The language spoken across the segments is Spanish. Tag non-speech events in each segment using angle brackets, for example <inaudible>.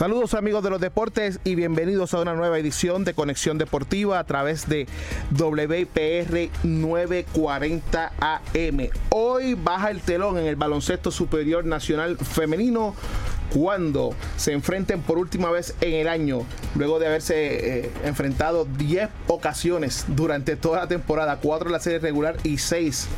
Saludos amigos de los deportes y bienvenidos a una nueva edición de Conexión Deportiva a través de WPR 940 AM. Hoy baja el telón en el baloncesto superior nacional femenino cuando se enfrenten por última vez en el año, luego de haberse eh, enfrentado 10 ocasiones durante toda la temporada, 4 en la serie regular y 6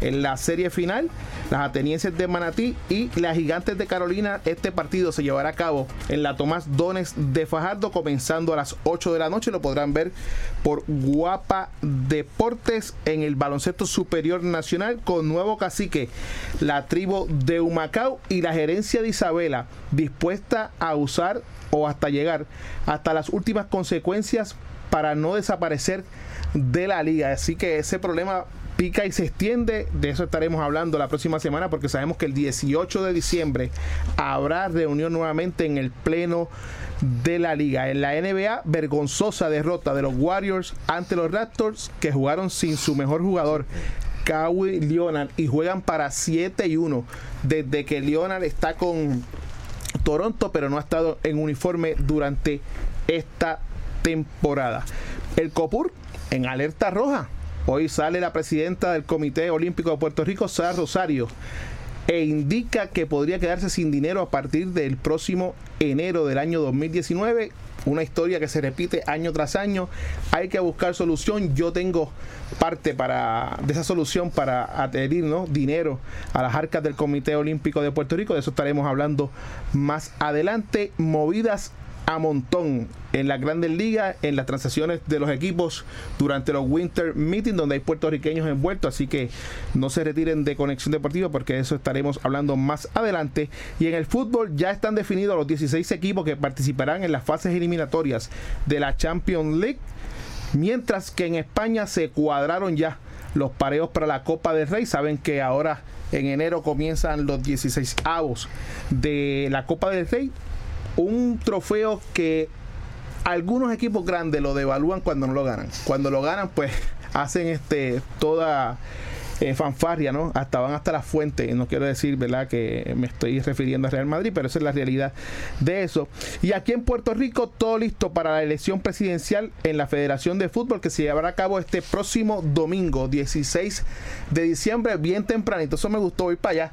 en la serie final, las atenienses de Manatí y las gigantes de Carolina, este partido se llevará a cabo en la Tomás Dones de Fajardo, comenzando a las 8 de la noche, lo podrán ver por Guapa Deportes en el baloncesto superior nacional con nuevo cacique, la tribu de Humacao y la gerencia de Isabela dispuesta a usar o hasta llegar hasta las últimas consecuencias para no desaparecer de la liga. Así que ese problema pica y se extiende. De eso estaremos hablando la próxima semana porque sabemos que el 18 de diciembre habrá reunión nuevamente en el pleno de la liga. En la NBA, vergonzosa derrota de los Warriors ante los Raptors que jugaron sin su mejor jugador. Kawhi Leonard y juegan para 7 y 1 desde que Leonard está con Toronto, pero no ha estado en uniforme durante esta temporada. El COPUR en alerta roja. Hoy sale la presidenta del Comité Olímpico de Puerto Rico, Sara Rosario, e indica que podría quedarse sin dinero a partir del próximo enero del año 2019 una historia que se repite año tras año. Hay que buscar solución. Yo tengo parte para, de esa solución para adherir dinero a las arcas del Comité Olímpico de Puerto Rico. De eso estaremos hablando más adelante. Movidas a montón en las grandes ligas, en las transacciones de los equipos durante los Winter Meetings, donde hay puertorriqueños envueltos, así que no se retiren de Conexión Deportiva porque eso estaremos hablando más adelante. Y en el fútbol ya están definidos los 16 equipos que participarán en las fases eliminatorias de la Champions League, mientras que en España se cuadraron ya los pareos para la Copa del Rey. Saben que ahora en enero comienzan los 16 avos de la Copa del Rey un trofeo que algunos equipos grandes lo devalúan cuando no lo ganan. Cuando lo ganan, pues <laughs> hacen este toda eh, fanfarria, ¿no? Hasta van hasta la fuente. No quiero decir, ¿verdad?, que me estoy refiriendo a Real Madrid, pero esa es la realidad de eso. Y aquí en Puerto Rico, todo listo para la elección presidencial en la Federación de Fútbol que se llevará a cabo este próximo domingo, 16 de diciembre, bien tempranito. Eso me gustó, voy para allá.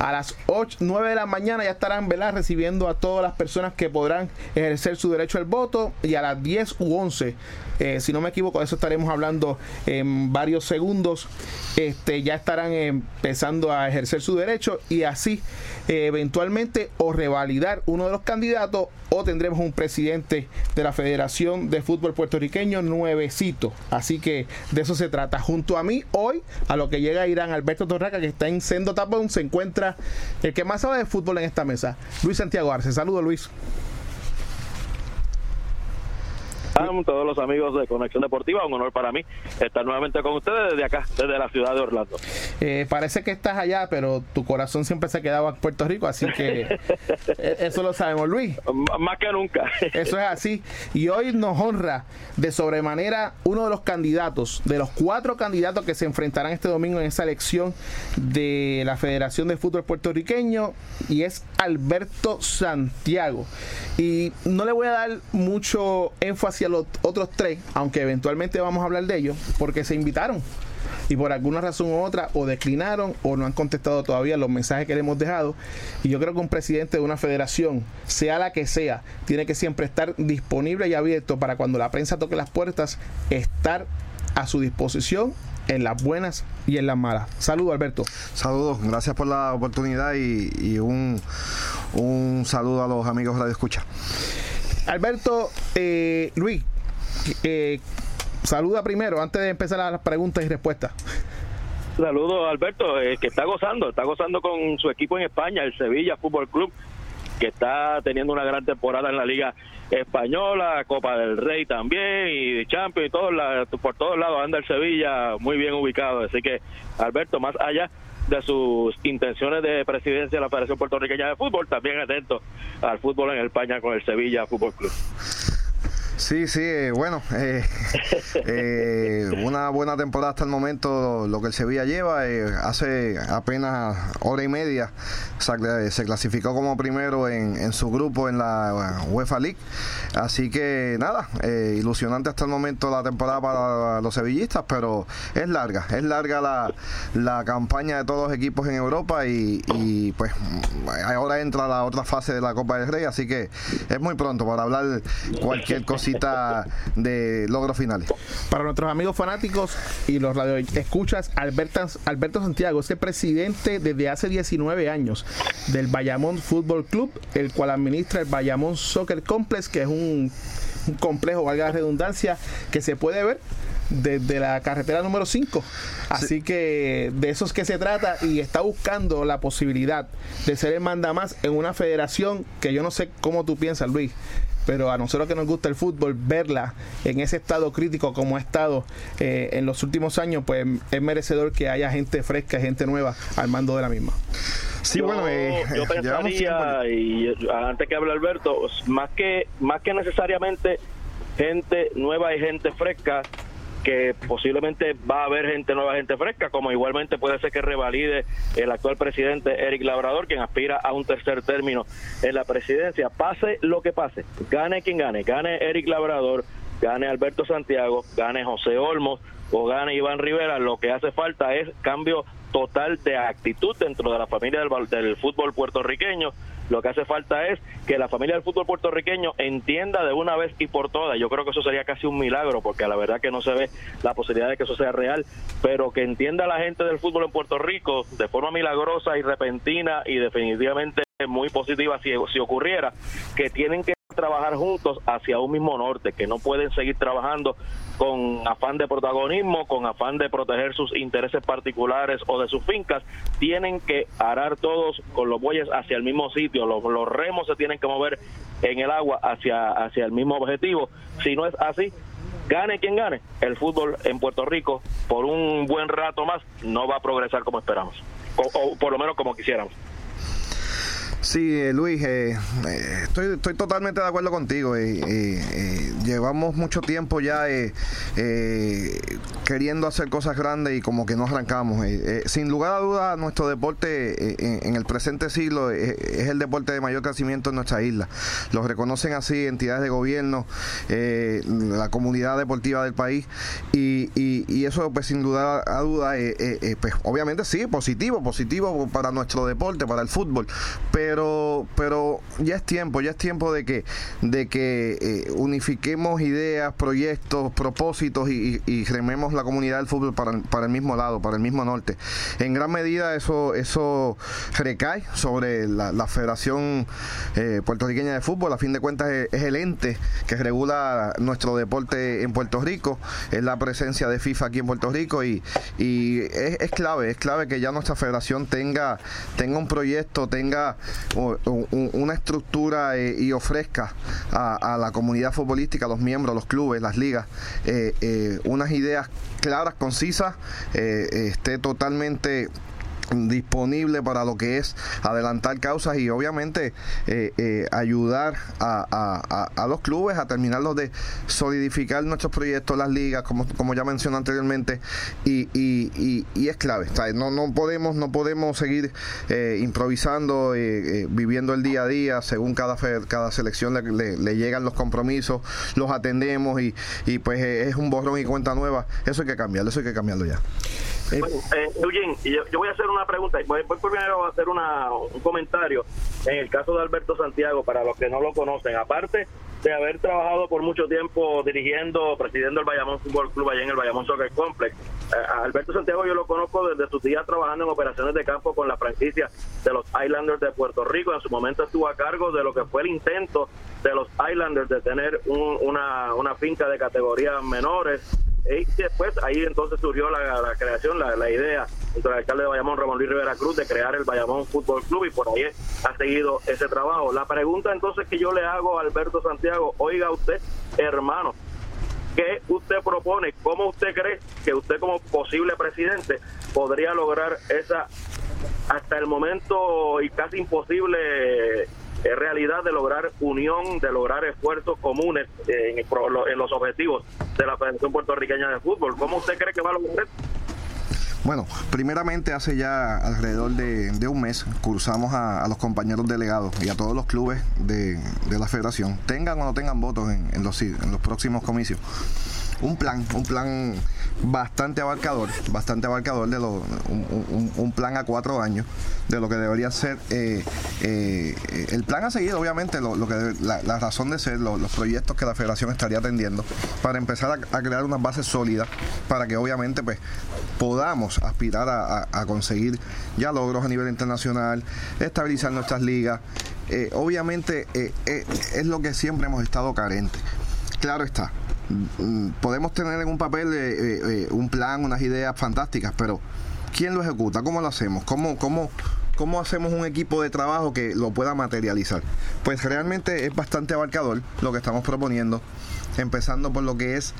A las 8, 9 de la mañana ya estarán, ¿verdad?, recibiendo a todas las personas que podrán ejercer su derecho al voto y a las 10 u 11 eh, si no me equivoco, de eso estaremos hablando en varios segundos. Este, ya estarán empezando a ejercer su derecho y así eh, eventualmente o revalidar uno de los candidatos o tendremos un presidente de la Federación de Fútbol Puertorriqueño nuevecito. Así que de eso se trata. Junto a mí hoy, a lo que llega Irán Alberto Torraca, que está en Sendo Tapón, se encuentra el que más sabe de fútbol en esta mesa, Luis Santiago Arce. Saludos Luis. Todos los amigos de Conexión Deportiva, un honor para mí estar nuevamente con ustedes desde acá, desde la ciudad de Orlando. Eh, parece que estás allá, pero tu corazón siempre se quedaba en Puerto Rico, así que <laughs> eh, eso lo sabemos, Luis. Más que nunca. <laughs> Eso es así. Y hoy nos honra de sobremanera uno de los candidatos, de los cuatro candidatos que se enfrentarán este domingo en esa elección de la Federación de Fútbol Puertorriqueño, y es Alberto Santiago. Y no le voy a dar mucho énfasis a los otros tres, aunque eventualmente vamos a hablar de ellos, porque se invitaron y por alguna razón u otra o declinaron o no han contestado todavía los mensajes que le hemos dejado. Y yo creo que un presidente de una federación, sea la que sea, tiene que siempre estar disponible y abierto para cuando la prensa toque las puertas, estar a su disposición en las buenas y en las malas. Saludos, Alberto. Saludos, gracias por la oportunidad y, un, un, saludo a los amigos de la escucha. Alberto, eh, Luis, eh, saluda primero antes de empezar las preguntas y respuestas. Saludos, Alberto, eh, que está gozando, está gozando con su equipo en España, el Sevilla Fútbol Club, que está teniendo una gran temporada en la Liga Española, Copa del Rey también, y Champions, y todo, por todos lados anda el Sevilla muy bien ubicado. Así que, Alberto, más allá de sus intenciones de presidencia de la Federación Puertorriqueña de Fútbol, también atento al fútbol en España con el Sevilla Fútbol Club. Sí, sí, eh, bueno, eh, eh, una buena temporada hasta el momento lo que el Sevilla lleva. hace apenas hora y media se, clasificó como primero en, su grupo en la UEFA League. Así que nada, ilusionante hasta el momento la temporada para los sevillistas, pero es larga, es larga la, la campaña de todos los equipos en Europa y, y pues ahora entra la otra fase de la Copa del Rey, así que es muy pronto para hablar cualquier cosita de logros finales. Para nuestros amigos fanáticos y los radio escuchas, Alberto, Alberto Santiago es el presidente desde hace 19 años del Bayamón Fútbol Club, el cual administra el Bayamón Soccer Complex, que es un, un complejo, valga la redundancia, que se puede ver desde la carretera número 5. Así que de eso es que se trata y está buscando la posibilidad de ser el mandamás en una federación que yo no sé cómo tú piensas, Luis, pero a nosotros que nos gusta el fútbol, verla en ese estado crítico como ha estado eh, en los últimos años, pues es merecedor que haya gente fresca, gente nueva al mando de la misma. Sí, bueno, eh, yo <laughs> pensaría, y antes que hable Alberto, más que, más que necesariamente gente nueva y gente fresca, que posiblemente va a haber gente nueva, gente fresca, como igualmente puede ser que revalide el actual presidente Eric Labrador, quien aspira a un tercer término en la presidencia. Pase lo que pase, gane quien gane, gane Eric Labrador, gane Alberto Santiago, gane José Olmos o gane Iván Rivera, lo que hace falta es cambio total de actitud dentro de la familia del, del fútbol puertorriqueño lo que hace falta es que la familia del fútbol puertorriqueño entienda de una vez y por todas. Yo creo que eso sería casi un milagro, porque la verdad que no se ve la posibilidad de que eso sea real, pero que entienda la gente del fútbol en Puerto Rico de forma milagrosa y repentina y definitivamente muy positiva si, si ocurriera, que tienen que trabajar juntos hacia un mismo norte, que no pueden seguir trabajando con afán de protagonismo, con afán de proteger sus intereses particulares o de sus fincas, tienen que arar todos con los bueyes hacia el mismo sitio, los, remos se tienen que mover en el agua hacia, hacia el mismo objetivo. Si no es así, gane quien gane, el fútbol en Puerto Rico por un buen rato más no va a progresar como esperamos, o por lo menos como quisiéramos. Sí, eh, Luis, eh, eh, estoy, estoy totalmente de acuerdo contigo. llevamos mucho tiempo ya queriendo hacer cosas grandes y como que no arrancamos. sin lugar a dudas, nuestro deporte en, el presente siglo es el deporte de mayor crecimiento en nuestra isla. Lo reconocen así entidades de gobierno, la comunidad deportiva del país y, y, eso pues sin duda a duda, pues obviamente sí, positivo, positivo para nuestro deporte, para el fútbol, pero pero pero ya es tiempo, ya es tiempo de que de que eh, unifiquemos ideas, proyectos, propósitos y, rememos la comunidad del fútbol para, para, el mismo lado, para el mismo norte. En gran medida eso eso recae sobre la, Federación eh, Puertorriqueña de Fútbol. A fin de cuentas es, el ente que regula nuestro deporte en Puerto Rico, es la presencia de FIFA aquí en Puerto Rico y, y es, es clave, es clave que ya nuestra federación tenga tenga un proyecto, tenga una estructura eh, y ofrezca a, la comunidad futbolística, a los miembros, los clubes, las ligas, eh, eh, unas ideas claras, concisas, esté totalmente disponible para lo que es adelantar causas y obviamente eh, eh, ayudar a, a, los clubes a terminarlos de solidificar nuestros proyectos, las ligas, como, como ya mencioné anteriormente, y, y, y, es clave. No, no podemos no podemos seguir eh, improvisando, viviendo el día a día, según cada, cada selección le, le, llegan los compromisos, los atendemos y, y pues es un borrón y cuenta nueva. Eso hay que cambiarlo, eso hay que cambiarlo ya. Bueno, yo, yo voy a hacer una pregunta. Voy, voy primero a hacer una, un comentario en el caso de Alberto Santiago, para los que no lo conocen. Aparte de haber trabajado por mucho tiempo dirigiendo, presidiendo el Bayamón Fútbol Club allá en el Bayamón Soccer Complex, eh, Alberto Santiago yo lo conozco desde sus días trabajando en operaciones de campo con la franquicia de los Islanders de Puerto Rico. En su momento estuvo a cargo de lo que fue el intento de los Islanders de tener una, una finca de categorías menores y después ahí entonces surgió la, creación, la, la, idea entre el alcalde de Bayamón, Ramón Luis Rivera Cruz, de crear el Bayamón Fútbol Club y por ahí ha seguido ese trabajo. La pregunta entonces que yo le hago a Alberto Santiago, oiga usted, hermano, ¿qué usted propone? ¿Cómo usted cree que usted como posible presidente podría lograr esa hasta el momento y casi imposible es realidad de lograr unión, de lograr esfuerzos comunes en, en los objetivos de la Federación Puertorriqueña de Fútbol. ¿Cómo usted cree que va a lograr bueno, primeramente hace ya alrededor de, un mes cursamos a, los compañeros delegados y a todos los clubes de, la federación, tengan o no tengan votos en los próximos comicios, un plan, un plan bastante abarcador, bastante abarcador de lo, un, plan a cuatro años de lo que debería ser eh, eh, el plan a seguir, obviamente, lo, que la, razón de ser, los proyectos que la Federación estaría atendiendo para empezar a, crear unas bases sólidas para que obviamente pues podamos aspirar a, conseguir ya logros a nivel internacional, estabilizar nuestras ligas. Eh, obviamente es lo que siempre hemos estado carentes. Claro está, podemos tener en un papel eh, eh, eh, un plan, unas ideas fantásticas, pero ¿quién lo ejecuta? ¿Cómo lo hacemos? ¿Cómo, cómo, ¿Cómo hacemos un equipo de trabajo que lo pueda materializar? Pues realmente es bastante abarcador lo que estamos proponiendo, empezando por lo que es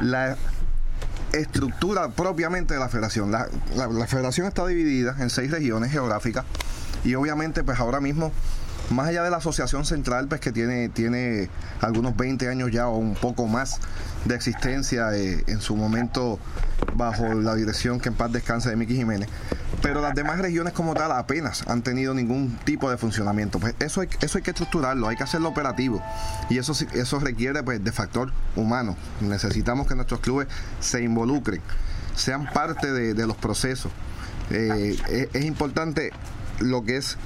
la estructura propiamente de la federación. La, la federación está dividida en seis regiones geográficas y obviamente pues ahora mismo más allá de la asociación central, pues que tiene, tiene algunos 20 años ya o un poco más de existencia eh, en su momento bajo la dirección que en paz descanse de Miki Jiménez. Pero las demás regiones como tal apenas han tenido ningún tipo de funcionamiento. Pues eso hay, eso hay que estructurarlo, hay que hacerlo operativo. Y eso, eso requiere pues, de factor humano. Necesitamos que nuestros clubes se involucren, sean parte de, los procesos. Eh, es importante lo que es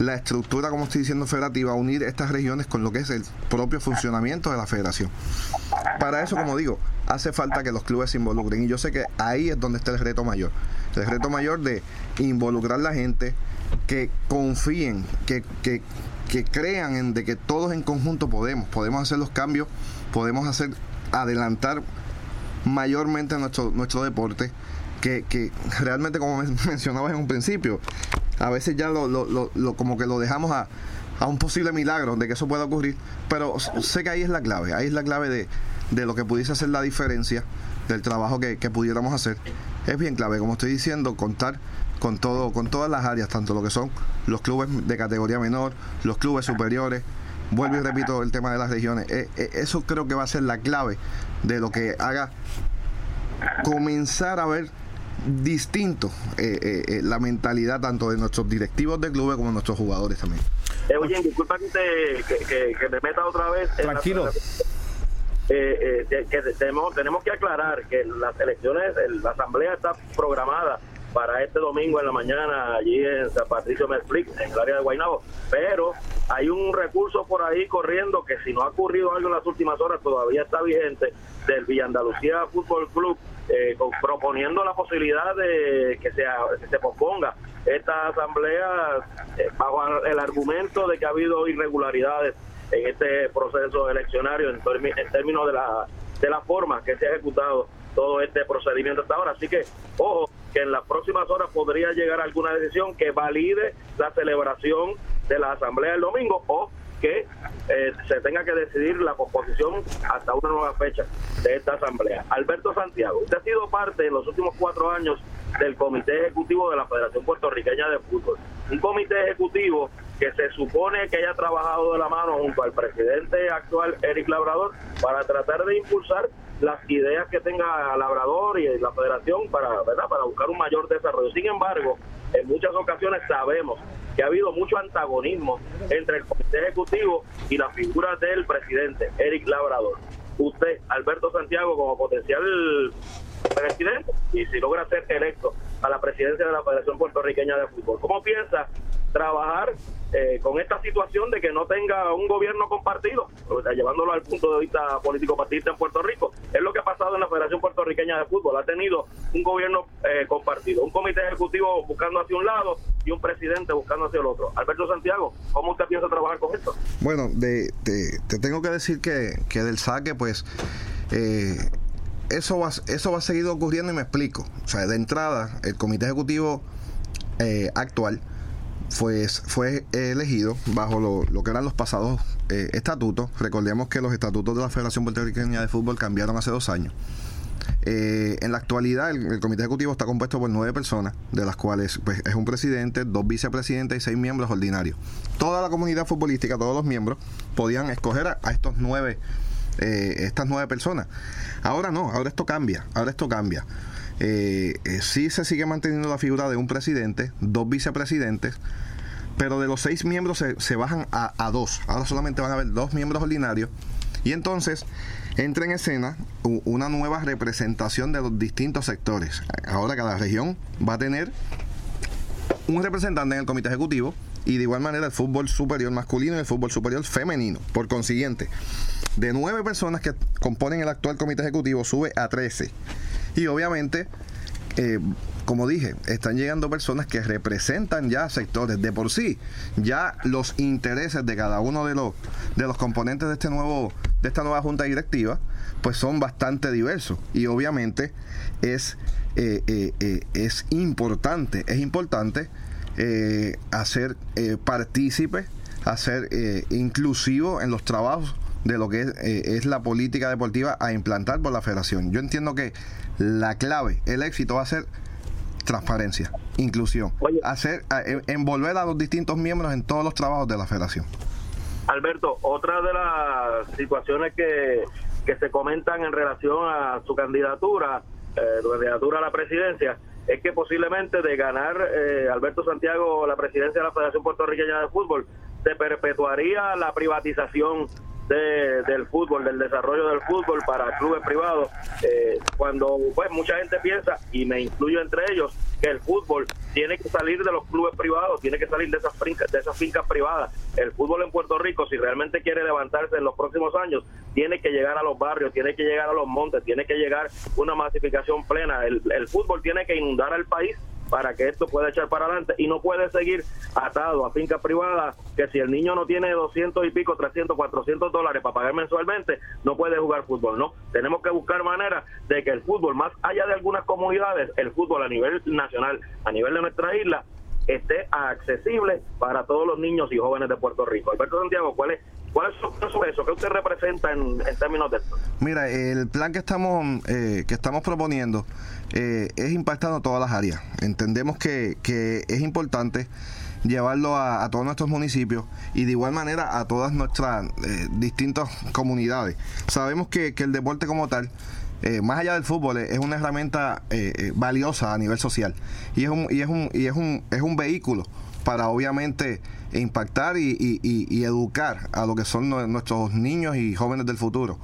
la estructura, como estoy diciendo, federativa, unir estas regiones con lo que es el propio funcionamiento de la federación. Para eso, como digo, hace falta que los clubes se involucren y yo sé que ahí es donde está el reto mayor. El reto mayor de involucrar a la gente, que confíen, que, que, que crean en de que todos en conjunto podemos, podemos hacer los cambios, podemos hacer adelantar mayormente nuestro, nuestro deporte, que, que realmente como <laughs> mencionabas en un principio, a veces ya lo, lo, lo, como que lo dejamos a, a, un posible milagro de que eso pueda ocurrir, pero sé que ahí es la clave, ahí es la clave de, de lo que pudiese hacer la diferencia del trabajo que, que, pudiéramos hacer. Es bien clave, como estoy diciendo, contar con todo, con todas las áreas, tanto lo que son los clubes de categoría menor, los clubes superiores, vuelvo y repito el tema de las regiones. Eh, eh, eso creo que va a ser la clave de lo que haga comenzar a ver distinto eh, eh, eh, la mentalidad tanto de nuestros directivos de clubes como de nuestros jugadores también. oye, disculpa que, te, que, me meta otra vez. Tranquilo. que tenemos, tenemos que aclarar que las elecciones, la asamblea está programada para este domingo en la mañana allí en San Patricio Merflix, en el área de Guaynabo. Pero hay un recurso por ahí corriendo que si no ha ocurrido algo en las últimas horas todavía está vigente del Villa Andalucía Fútbol Club eh, proponiendo la posibilidad de que, se posponga esta asamblea eh, bajo el argumento de que ha habido irregularidades en este proceso eleccionario en, en términos de la, de la forma que se ha ejecutado todo este procedimiento hasta ahora. Así que, ojo, que en las próximas horas podría llegar alguna decisión que valide la celebración de la asamblea el domingo o que eh, se tenga que decidir la composición hasta una nueva fecha de esta asamblea. Alberto Santiago, usted ha sido parte en los últimos cuatro años del Comité Ejecutivo de la Federación Puertorriqueña de Fútbol. Un comité ejecutivo que se supone que haya trabajado de la mano junto al presidente actual, Eric Labrador, para tratar de impulsar las ideas que tenga Labrador y la federación para, ¿verdad? para buscar un mayor desarrollo. Sin embargo, en muchas ocasiones sabemos que ha habido mucho antagonismo entre el comité ejecutivo y la figura del presidente, Eric Labrador. Usted, Alberto Santiago, como potencial presidente, y si logra ser electo a la presidencia de la Federación Puertorriqueña de Fútbol, ¿cómo piensa trabajar eh, con esta situación de que no tenga un gobierno compartido, llevándolo al punto de vista político partidista en Puerto Rico. Es lo que ha pasado en la Federación Puertorriqueña de Fútbol. Ha tenido un gobierno eh, compartido, un comité ejecutivo buscando hacia un lado y un presidente buscando hacia el otro. Alberto Santiago, ¿cómo usted piensa trabajar con esto? Bueno, de, te tengo que decir que, que del saque, pues... Eh, eso, va, eso va a seguir ocurriendo y me explico. O sea, de entrada, el comité ejecutivo eh, actual fue, fue elegido bajo lo, que eran los pasados eh, estatutos. Recordemos que los estatutos de la Federación Puertorriqueña de Fútbol cambiaron hace dos años. Eh, en la actualidad, el, comité ejecutivo está compuesto por nueve personas, de las cuales pues, es un presidente, dos vicepresidentes y seis miembros ordinarios. Toda la comunidad futbolística, todos los miembros, podían escoger a, estos nueve, eh, estas nueve personas. Ahora no, ahora esto cambia, ahora esto cambia. Eh, sí se sigue manteniendo la figura de un presidente, dos vicepresidentes, pero de los seis miembros se, bajan a, a, dos. Ahora solamente van a haber dos miembros ordinarios. Y entonces entra en escena una nueva representación de los distintos sectores. Ahora cada región va a tener un representante en el comité ejecutivo y de igual manera el fútbol superior masculino y el fútbol superior femenino. Por consiguiente, de nueve personas que componen el actual comité ejecutivo sube a 13. Y obviamente, eh, como dije, están llegando personas que representan ya sectores. De por sí, ya los intereses de cada uno de los de los componentes de este nuevo de esta nueva junta directiva, pues son bastante diversos. Y obviamente es, eh, eh, eh, es importante, es importante hacer partícipe, hacer inclusivo en los trabajos de lo que es, la política deportiva a implantar por la federación. Yo entiendo que la clave, el éxito va a ser transparencia, inclusión, hacer envolver a los distintos miembros en todos los trabajos de la federación. Alberto, otra de las situaciones que, que se comentan en relación a su candidatura, eh, su candidatura a la presidencia, es que posiblemente de ganar eh, Alberto Santiago la presidencia de la Federación Puertorriqueña de Fútbol, se perpetuaría la privatización del fútbol, del desarrollo del fútbol para clubes privados, eh, cuando pues mucha gente piensa, y me incluyo entre ellos, que el fútbol tiene que salir de los clubes privados, tiene que salir de esas fincas, de esas fincas privadas. El fútbol en Puerto Rico, si realmente quiere levantarse en los próximos años, tiene que llegar a los barrios, tiene que llegar a los montes, tiene que llegar una masificación plena. El, el fútbol tiene que inundar al país para que esto pueda echar para adelante y no puede seguir atado a fincas privadas que si el niño no tiene 200 y pico, 300, 400 dólares para pagar mensualmente, no puede jugar fútbol, ¿no? Tenemos que buscar maneras de que el fútbol, más allá de algunas comunidades, el fútbol a nivel nacional, a nivel de nuestra isla, esté accesible para todos los niños y jóvenes de Puerto Rico. Alberto Santiago, ¿cuál es ¿Cuál es eso? ¿Qué usted representa en, términos de esto? Mira, el plan que estamos eh, que estamos proponiendo eh, es impactando todas las áreas. Entendemos que, que es importante llevarlo a, todos nuestros municipios y de igual manera a todas nuestras eh, distintas comunidades. Sabemos que, el deporte como tal, más allá del fútbol, es una herramienta valiosa a nivel social y es un, y es un, y es un, es un vehículo para obviamente impactar y, educar a lo que son nuestros niños y jóvenes del futuro.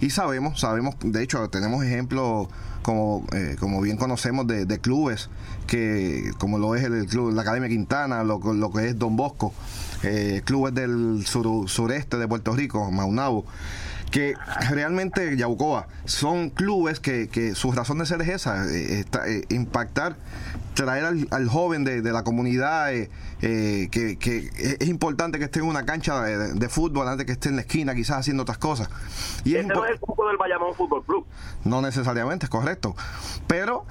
Y sabemos, sabemos, de hecho tenemos ejemplos como, eh, como bien conocemos de, clubes que como lo es el, club la Academia Quintana, lo, lo que es Don Bosco, eh, clubes del sureste de Puerto Rico, Maunabo que realmente Yaucoa son clubes que, que su razón de ser es esa, eh, impactar traer al, joven de, la comunidad, eh, eh, que, es importante que esté en una cancha de, fútbol antes que esté en la esquina, quizás haciendo otras cosas. Y este no es el del Bayamón Fútbol Club. No necesariamente, es correcto. Pero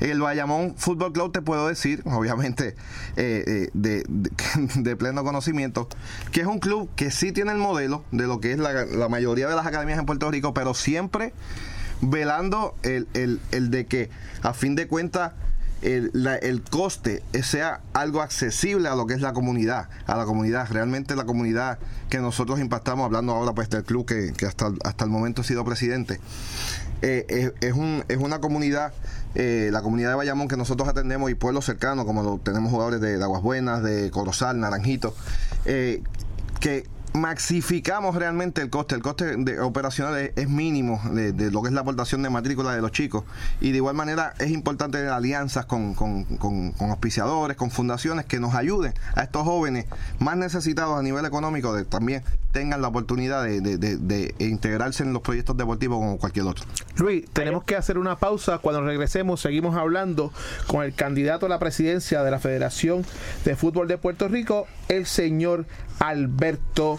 el Bayamón Fútbol Club te puedo decir, obviamente eh, de, <laughs> de, pleno conocimiento, que es un club que sí tiene el modelo de lo que es la, mayoría de las academias en Puerto Rico, pero siempre velando el, el, el de que a fin de cuentas el, coste sea algo accesible a lo que es la comunidad, a la comunidad, realmente la comunidad que nosotros impactamos, hablando ahora pues del club que, hasta, hasta el momento ha sido presidente, eh, es, un, es una comunidad, eh, la comunidad de Bayamón que nosotros atendemos y pueblos cercanos, como lo, tenemos jugadores de, Aguas Buenas, de Corozal, Naranjito, eh, que maxificamos realmente el coste. El coste de operacional es, mínimo de, lo que es la aportación de matrícula de los chicos. Y de igual manera es importante alianzas con, con, con, auspiciadores, con fundaciones que nos ayuden a estos jóvenes más necesitados a nivel económico de también tengan la oportunidad de, de, integrarse en los proyectos deportivos como cualquier otro. Luis, tenemos que hacer una pausa. Cuando regresemos, seguimos hablando con el candidato a la presidencia de la Federación de Fútbol de Puerto Rico, el señor Alberto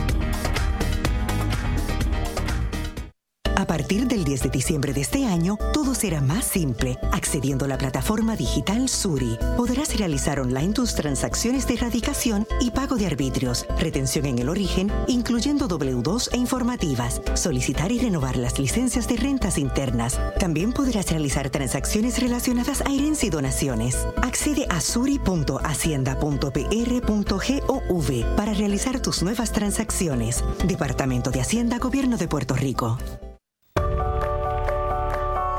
A partir del 10 de diciembre de este año, todo será más simple. Accediendo a la plataforma digital Suri, podrás realizar online tus transacciones de erradicación y pago de arbitrios, retención en el origen, incluyendo W2 e informativas, solicitar y renovar las licencias de rentas internas. También podrás realizar transacciones relacionadas a herencia y donaciones. Accede a suri.hacienda.pr.gov para realizar tus nuevas transacciones. Departamento de Hacienda, Gobierno de Puerto Rico.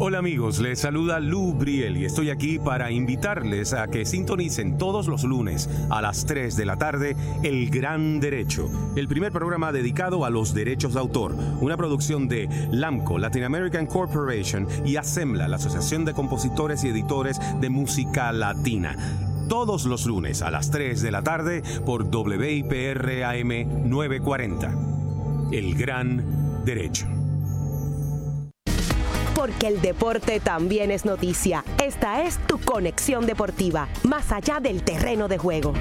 Hola amigos, les saluda Lou Briel y estoy aquí para invitarles a que sintonicen todos los lunes a las 3 de la tarde El Gran Derecho, el primer programa dedicado a los derechos de autor, una producción de LAMCO, Latin American Corporation y ASEMBLA, la Asociación de Compositores y Editores de Música Latina todos los lunes a las 3 de la tarde por WIPR-AM 940. El Gran Derecho porque el deporte también es noticia. Esta es tu conexión deportiva, más allá del terreno de juego.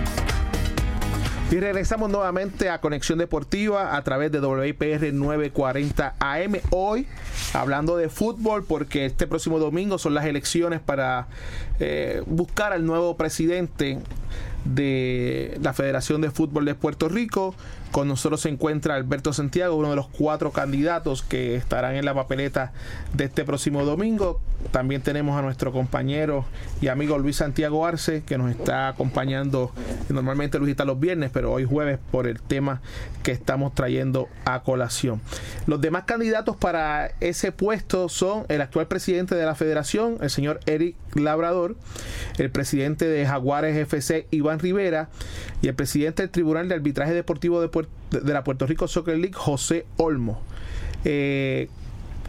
Y regresamos nuevamente a Conexión Deportiva a través de WIPR 940 AM. Hoy hablando de fútbol porque este próximo domingo son las elecciones para eh, buscar al nuevo presidente de la Federación de Fútbol de Puerto Rico. Con nosotros se encuentra Alberto Santiago, uno de los cuatro candidatos que estarán en la papeleta de este próximo domingo. También tenemos a nuestro compañero y amigo Luis Santiago Arce, que nos está acompañando. Normalmente Luis está los viernes, pero hoy jueves por el tema que estamos trayendo a colación. Los demás candidatos para ese puesto son el actual presidente de la federación, el señor Eric Labrador, el presidente de Jaguares FC, Iván Rivera, y el presidente del Tribunal de Arbitraje Deportivo de, de la Puerto Rico Soccer League, José Olmo. Eh,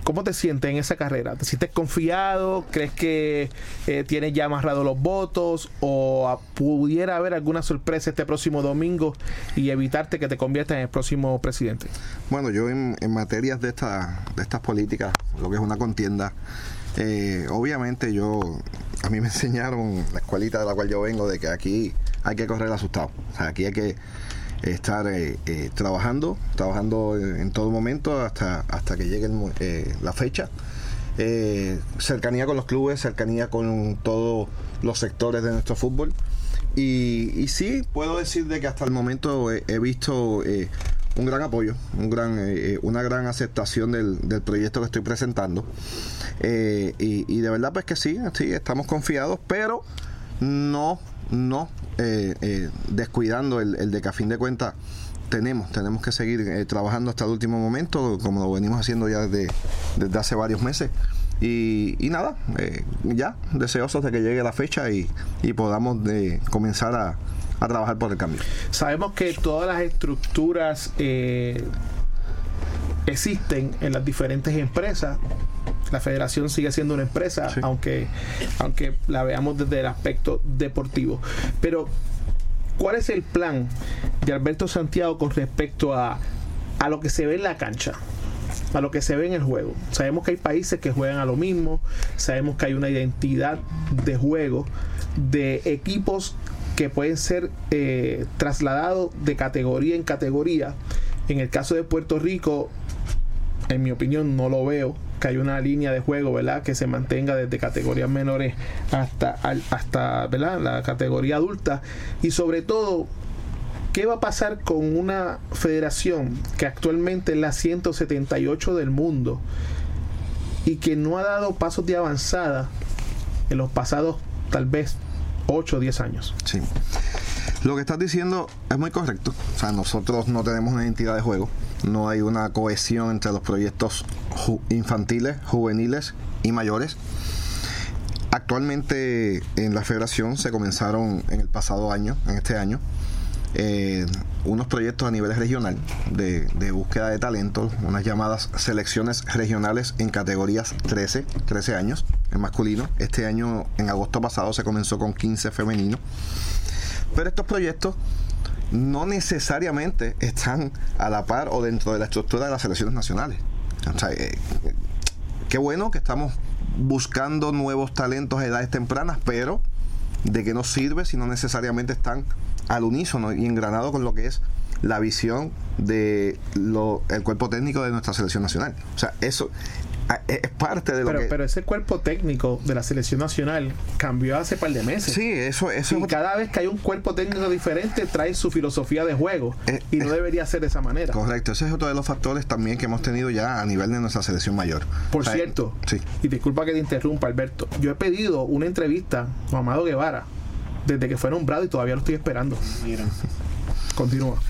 ¿Cómo te sientes en esa carrera? ¿Te sientes confiado? ¿Crees que eh, tienes ya amarrado los votos? ¿O pudiera haber alguna sorpresa este próximo domingo y evitarte que te conviertas en el próximo presidente? Bueno, yo en, materias de, esta, de estas políticas, lo que es una contienda, eh, obviamente yo, a mí me <laughs> enseñaron la escuelita de la cual yo vengo de que aquí hay que correr asustado. O sea, aquí hay que estar eh, eh, trabajando, trabajando en todo momento hasta, hasta que llegue eh, la fecha. cercanía con los clubes, cercanía con todos los sectores de nuestro fútbol. Y, y sí, puedo decir de que hasta el momento he, visto un gran apoyo, un gran, una gran aceptación del, del, proyecto que estoy presentando. y, y, de verdad pues que sí, sí, estamos confiados, pero no no eh, eh, descuidando el, de que a fin de cuentas tenemos, tenemos que seguir eh, trabajando hasta el último momento, como lo venimos haciendo ya desde, hace varios meses. Y, nada, ya deseosos de que llegue la fecha y, podamos de comenzar a, trabajar por el cambio. Sabemos que todas las estructuras existen en las diferentes empresas la federación sigue siendo una empresa, aunque, aunque la veamos desde el aspecto deportivo. Pero, ¿cuál es el plan de Alberto Santiago con respecto a, a lo que se ve en la cancha? a lo que se ve en el juego. Sabemos que hay países que juegan a lo mismo, sabemos que hay una identidad de juego de equipos que pueden ser eh, trasladados de categoría en categoría. En el caso de Puerto Rico, en mi opinión, no lo veo que hay una línea de juego, ¿verdad? Que se mantenga desde categorías menores hasta, hasta ¿verdad? la categoría adulta. Y sobre todo, ¿qué va a pasar con una federación que actualmente es la 178 del mundo y que no ha dado pasos de avanzada en los pasados tal vez 8 o 10 años? Sí. Lo que estás diciendo es muy correcto. O sea, nosotros no tenemos una identidad de juego. No hay una cohesión entre los proyectos infantiles, juveniles y mayores. Actualmente en la federación se comenzaron en el pasado año, en este año, eh, unos proyectos a nivel regional de, de, búsqueda de talentos, unas llamadas selecciones regionales en categorías 13, 13 años en masculino. Este año, en agosto pasado, se comenzó con 15 femenino. Pero estos proyectos no necesariamente están a la par o dentro de la estructura de las selecciones nacionales. Eh, qué bueno que estamos buscando nuevos talentos a edades tempranas, pero de qué nos sirve si no necesariamente están al unísono y engranado con lo que es la visión de lo, el cuerpo técnico de nuestra selección nacional. O sea, eso es parte de lo pero, que... Pero ese cuerpo técnico de la selección nacional cambió hace par de meses. Sí, eso... eso y cada vez que hay un cuerpo técnico diferente trae su filosofía de juego eh, y no eh, debería ser de esa manera. Correcto, ese es otro de los factores también que hemos tenido ya a nivel de nuestra selección mayor. Por cierto, sí. y disculpa que te interrumpa Alberto, yo he pedido una entrevista a Amado Guevara desde que fue nombrado y todavía lo estoy esperando. Mira. Continúa.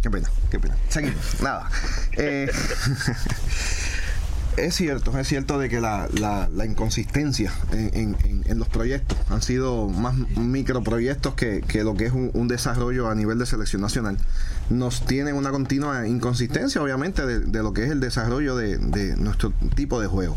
Qué pena, qué pena. Seguimos. Nada. Eh, <laughs> es cierto, es cierto de que la, inconsistencia en, los proyectos han sido más microproyectos que, que lo que es un, desarrollo a nivel de selección nacional. Nos tiene una continua inconsistencia, obviamente, de, lo que es el desarrollo de, nuestro tipo de juego.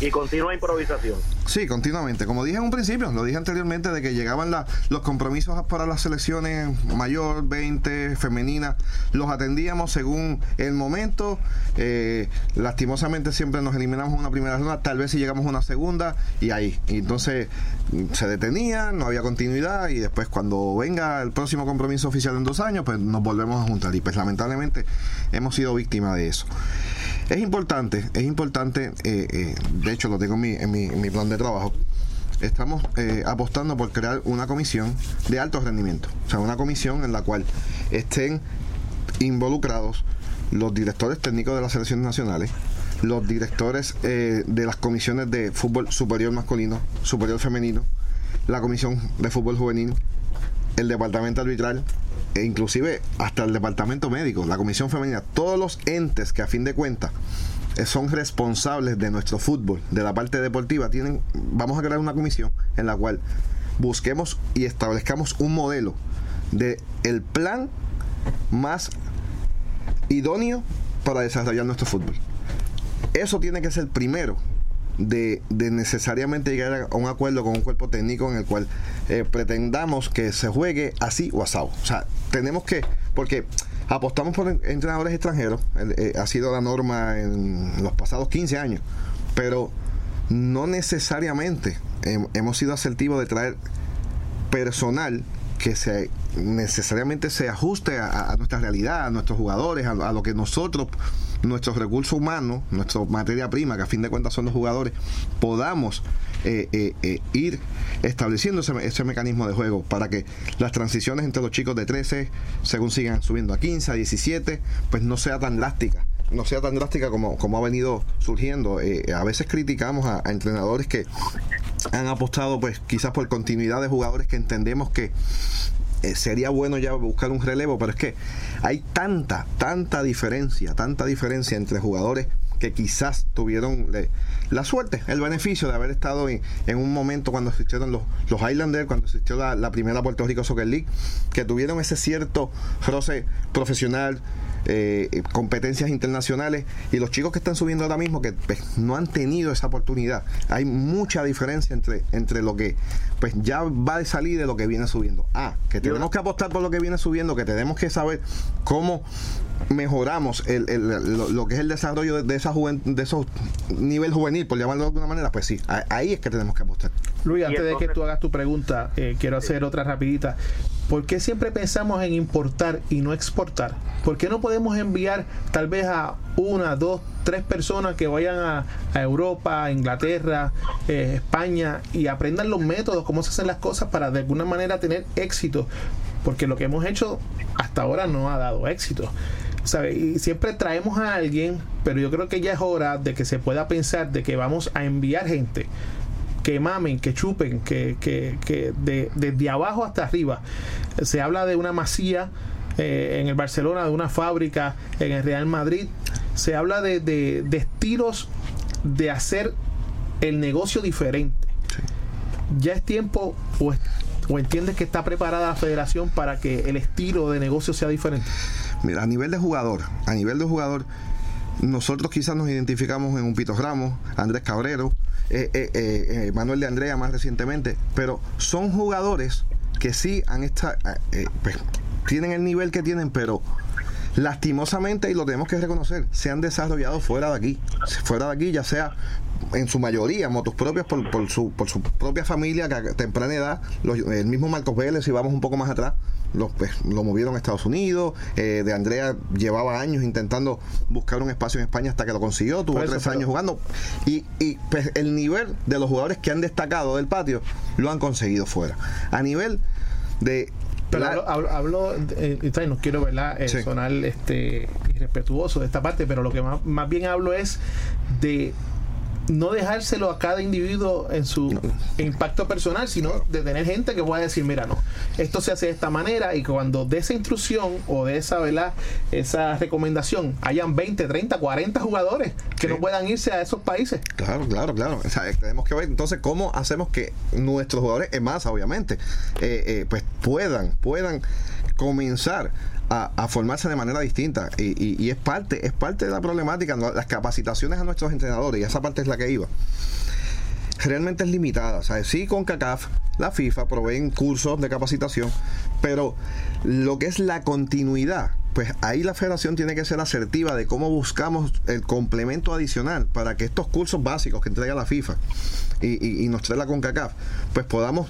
Y continua improvisación. Sí, continuamente. Como dije en un principio, lo dije anteriormente, de que llegaban los compromisos para las selecciones mayor, 20, femenina, los atendíamos según el momento. Eh, lastimosamente siempre nos eliminamos una primera ronda, tal vez si llegamos a una segunda y ahí. Y entonces mm, se detenía, no había continuidad y después cuando venga el próximo compromiso oficial en dos años, pues nos volvemos a juntar. Y pues lamentablemente hemos sido víctimas de eso. Es importante, es importante, eh, eh, de hecho lo tengo en mi, plan de trabajo estamos eh, apostando por crear una comisión de alto rendimiento. O sea, una comisión en la cual estén involucrados los directores técnicos de las selecciones nacionales, los directores eh, de las comisiones de fútbol superior masculino, superior femenino, la comisión de fútbol juvenil, el departamento arbitral e inclusive hasta el departamento médico, la comisión femenina, todos los entes que a fin de cuentas eh, son responsables de nuestro fútbol, de la parte deportiva, tienen, vamos a crear una comisión en la cual busquemos y establezcamos un modelo de el plan más idóneo para desarrollar nuestro fútbol. Eso tiene que ser primero de, necesariamente llegar a un acuerdo con un cuerpo técnico en el cual eh, pretendamos que se juegue así o asado. O sea, tenemos que, porque apostamos por entrenadores extranjeros, eh, ha sido la norma en los pasados 15 años, pero no necesariamente hemos sido asertivos de traer personal que se necesariamente se ajuste a, nuestra realidad, a nuestros jugadores, a, lo que nosotros, nuestros recursos humanos, nuestra materia prima, que a fin de cuentas son los jugadores, podamos eh, eh, eh, ir estableciendo ese, mecanismo de juego para que las transiciones entre los chicos de 13, según sigan subiendo a 15, a 17, pues no sea tan drástica no sea tan drástica como, como ha venido surgiendo. a veces criticamos a, entrenadores que han apostado pues quizás por continuidad de jugadores que entendemos que eh, sería bueno ya buscar un relevo, pero es que hay tanta, tanta diferencia, tanta diferencia entre jugadores que quizás tuvieron la suerte, el beneficio de haber estado en, un momento cuando existieron los, los Highlanders, cuando existió la, la, primera Puerto Rico Soccer League, que tuvieron ese cierto roce profesional, eh, competencias internacionales y los chicos que están subiendo ahora mismo que pues, no han tenido esa oportunidad. Hay mucha diferencia entre, entre lo que pues ya va de salir de lo que viene subiendo. Ah, que tenemos que apostar por lo que viene subiendo, que tenemos que saber cómo mejoramos el, lo, que es el desarrollo de, esa de esos nivel juvenil, por llamarlo de alguna manera, pues sí, ahí es que tenemos que apostar. Luis, antes de que tú hagas tu pregunta, eh, quiero hacer otra rapidita ¿Por qué siempre pensamos en importar y no exportar? ¿Por qué no podemos enviar tal vez a una, dos, tres personas que vayan a, Europa, a Inglaterra, eh, España y aprendan los métodos, cómo se hacen las cosas para de alguna manera tener éxito? Porque lo que hemos hecho hasta ahora no ha dado éxito. Y siempre traemos a alguien, pero yo creo que ya es hora de que se pueda pensar de que vamos a enviar gente que mamen, que chupen, que, que, que de, desde abajo hasta arriba. Se habla de una masía eh, en el Barcelona, de una fábrica en el Real Madrid. Se habla de, de, estilos de hacer el negocio diferente. Ya es tiempo o, o entiendes que está preparada la federación para que el estilo de negocio sea diferente. Mira, a nivel de jugador, a nivel de jugador, nosotros quizás nos identificamos en un Pito Ramos, Andrés Cabrero, eh, eh, eh, Manuel de Andrea más recientemente, pero son jugadores que sí han estado, pues, tienen el nivel que tienen, pero lastimosamente, y lo tenemos que reconocer, se han desarrollado fuera de aquí. Fuera de aquí, ya sea en su mayoría motos propios por, por, su, por su propia familia que a temprana edad, el mismo Marcos Vélez, si vamos un poco más atrás, pues, lo movieron a Estados Unidos. Eh, de Andrea llevaba años intentando buscar un espacio en España hasta que lo consiguió. Tuvo tres años jugando. Y, y pues, el nivel de los jugadores que han destacado del patio lo han conseguido fuera. A nivel de pero hablo, eh, no quiero ¿verdad? Eh, sonar este, irrespetuoso de esta parte, pero lo que más, más bien hablo es de no dejárselo a cada individuo en su impacto personal, sino de tener gente que pueda decir, mira, no, esto se hace de esta manera y cuando de esa instrucción o de esa, ¿verdad? esa recomendación hayan 20, 30, 40 jugadores que no puedan irse a esos países. Claro, claro, claro. tenemos que ver entonces cómo hacemos que nuestros jugadores, en más obviamente, eh, eh, pues puedan, puedan comenzar a, formarse de manera distinta. Y, y, es parte es parte de la problemática las capacitaciones a nuestros entrenadores y esa parte es la que iba. Realmente es limitada o sea sí con CACAF la FIFA proveen cursos de capacitación pero lo que es la continuidad pues ahí la federación tiene que ser asertiva de cómo buscamos el complemento adicional para que estos cursos básicos que entrega la FIFA y, y nos trae la CONCACAF pues podamos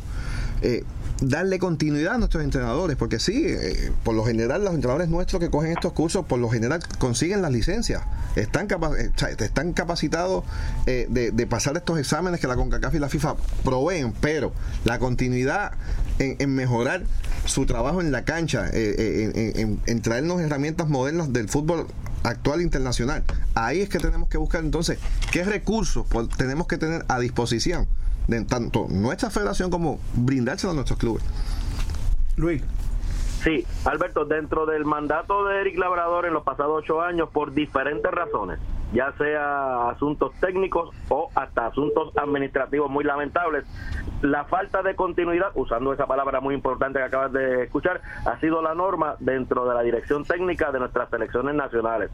eh, darle continuidad a nuestros entrenadores, porque sí, eh, por lo general los entrenadores nuestros que cogen estos cursos, por lo general consiguen las licencias, están, eh, están capacitados eh, de, pasar estos exámenes que la CONCACAF y la FIFA proveen, pero la continuidad en, mejorar su trabajo en la cancha, en, en traernos herramientas modernas del fútbol actual internacional. Ahí es que tenemos que buscar entonces qué recursos tenemos que tener a disposición de tanto nuestra federación como brindárselo a nuestros clubes. Luis. Sí, Alberto, dentro del mandato de Eric Labrador en los pasados ocho años, por diferentes razones, ya sea asuntos técnicos o hasta asuntos administrativos muy lamentables, la falta de continuidad, usando esa palabra muy importante que acabas de escuchar, ha sido la norma dentro de la dirección técnica de nuestras selecciones nacionales.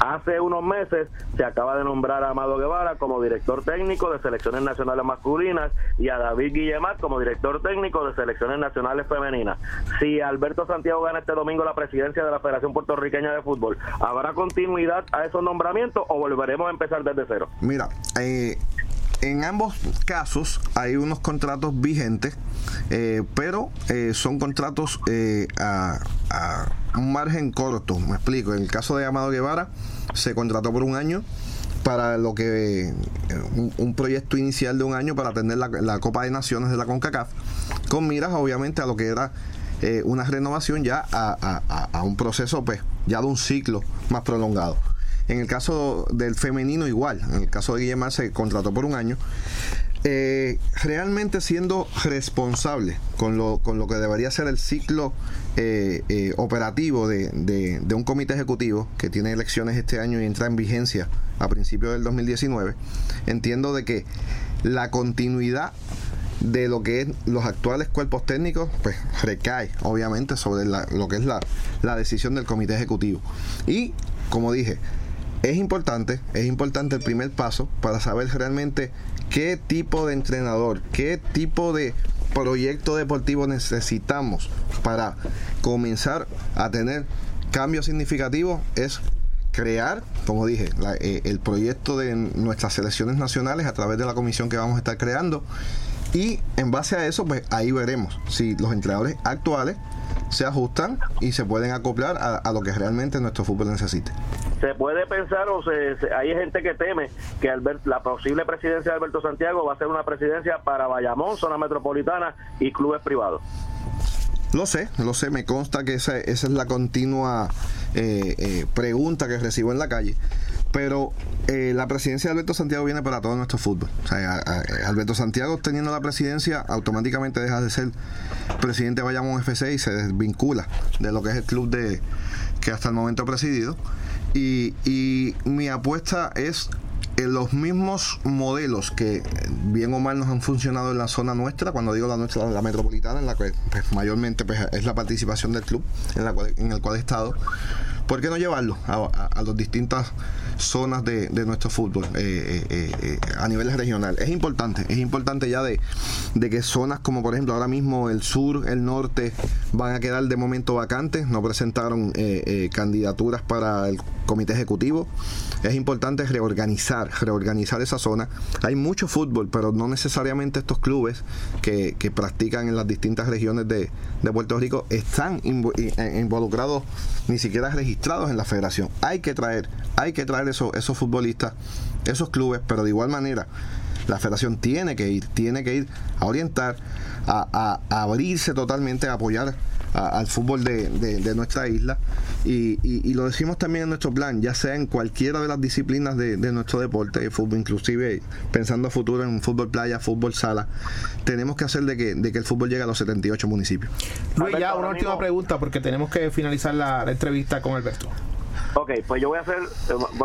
Hace unos meses se acaba de nombrar a Amado Guevara como director técnico de selecciones nacionales masculinas y a David Guillemat como director técnico de selecciones nacionales femeninas. Si Alberto Santiago gana este domingo la presidencia de la Federación Puertorriqueña de Fútbol, ¿habrá continuidad a esos nombramientos volveremos a empezar desde cero? Mira, eh, en ambos casos hay unos contratos vigentes, eh, pero eh, son contratos a, un margen corto. Me explico. En el caso de Amado Guevara, se contrató por un año para lo que un, proyecto inicial de un año para atender la, Copa de Naciones de la CONCACAF, con miras obviamente a lo que era una renovación ya a, a, un proceso pues ya de un ciclo más prolongado. En el caso del femenino igual, en el caso de Guillemar se contrató por un año. Eh, realmente siendo responsable con lo, con lo que debería ser el ciclo eh, eh, operativo de, un comité ejecutivo que tiene elecciones este año y entra en vigencia a principios del 2019, entiendo de que la continuidad de lo que es los actuales cuerpos técnicos, pues recae obviamente sobre lo que es la, la decisión del comité ejecutivo. Y, como dije, es importante, es importante el primer paso para saber realmente qué tipo de entrenador, qué tipo de proyecto deportivo necesitamos para comenzar a tener cambios significativos es crear, como dije, eh, el proyecto de nuestras selecciones nacionales a través de la comisión que vamos a estar creando. Y en base a eso, pues ahí veremos si los entrenadores actuales se ajustan y se pueden acoplar a, lo que realmente nuestro fútbol necesite. Se puede pensar o se, hay gente que teme que la posible presidencia de Alberto Santiago va a ser una presidencia para Bayamón, zona metropolitana y clubes privados. Lo sé, lo sé, me consta que esa, esa es la continua eh, eh, pregunta que recibo en la calle. Pero eh, la presidencia de Alberto Santiago viene para todo nuestro fútbol. O sea, Alberto Santiago teniendo la presidencia automáticamente deja de ser presidente de Bayamón FC y se desvincula de lo que es el club de que hasta el momento ha presidido. Y, mi apuesta es los mismos modelos que bien o mal nos han funcionado en la zona nuestra, cuando digo la nuestra, la metropolitana, en la que pues, mayormente pues, es la participación del club en, en el cual he estado, ¿por qué no llevarlo a, las distintas zonas de, nuestro fútbol eh, eh, eh, a nivel regional? Es importante, es importante ya de, de, que zonas como por ejemplo ahora mismo el sur, el norte van a quedar de momento vacantes, no presentaron candidaturas para el comité ejecutivo. Es importante reorganizar, reorganizar esa zona. Hay mucho fútbol, pero no necesariamente estos clubes que, practican en las distintas regiones de, Puerto Rico están involucrados, ni siquiera registrados en la federación. Hay que traer, hay que traer esos, esos futbolistas, esos clubes, pero de igual manera la federación tiene que ir, tiene que ir a orientar, a, a abrirse totalmente, a apoyar al fútbol de, nuestra isla. Y, lo decimos también en nuestro plan, ya sea en cualquiera de las disciplinas de, nuestro deporte, de fútbol, inclusive pensando a futuro en fútbol playa, fútbol sala, tenemos que hacer de que, de que el fútbol llegue a los 78 municipios. Luis, ya una última pregunta porque tenemos que finalizar la, entrevista con Alberto. Ok, pues yo voy a hacer,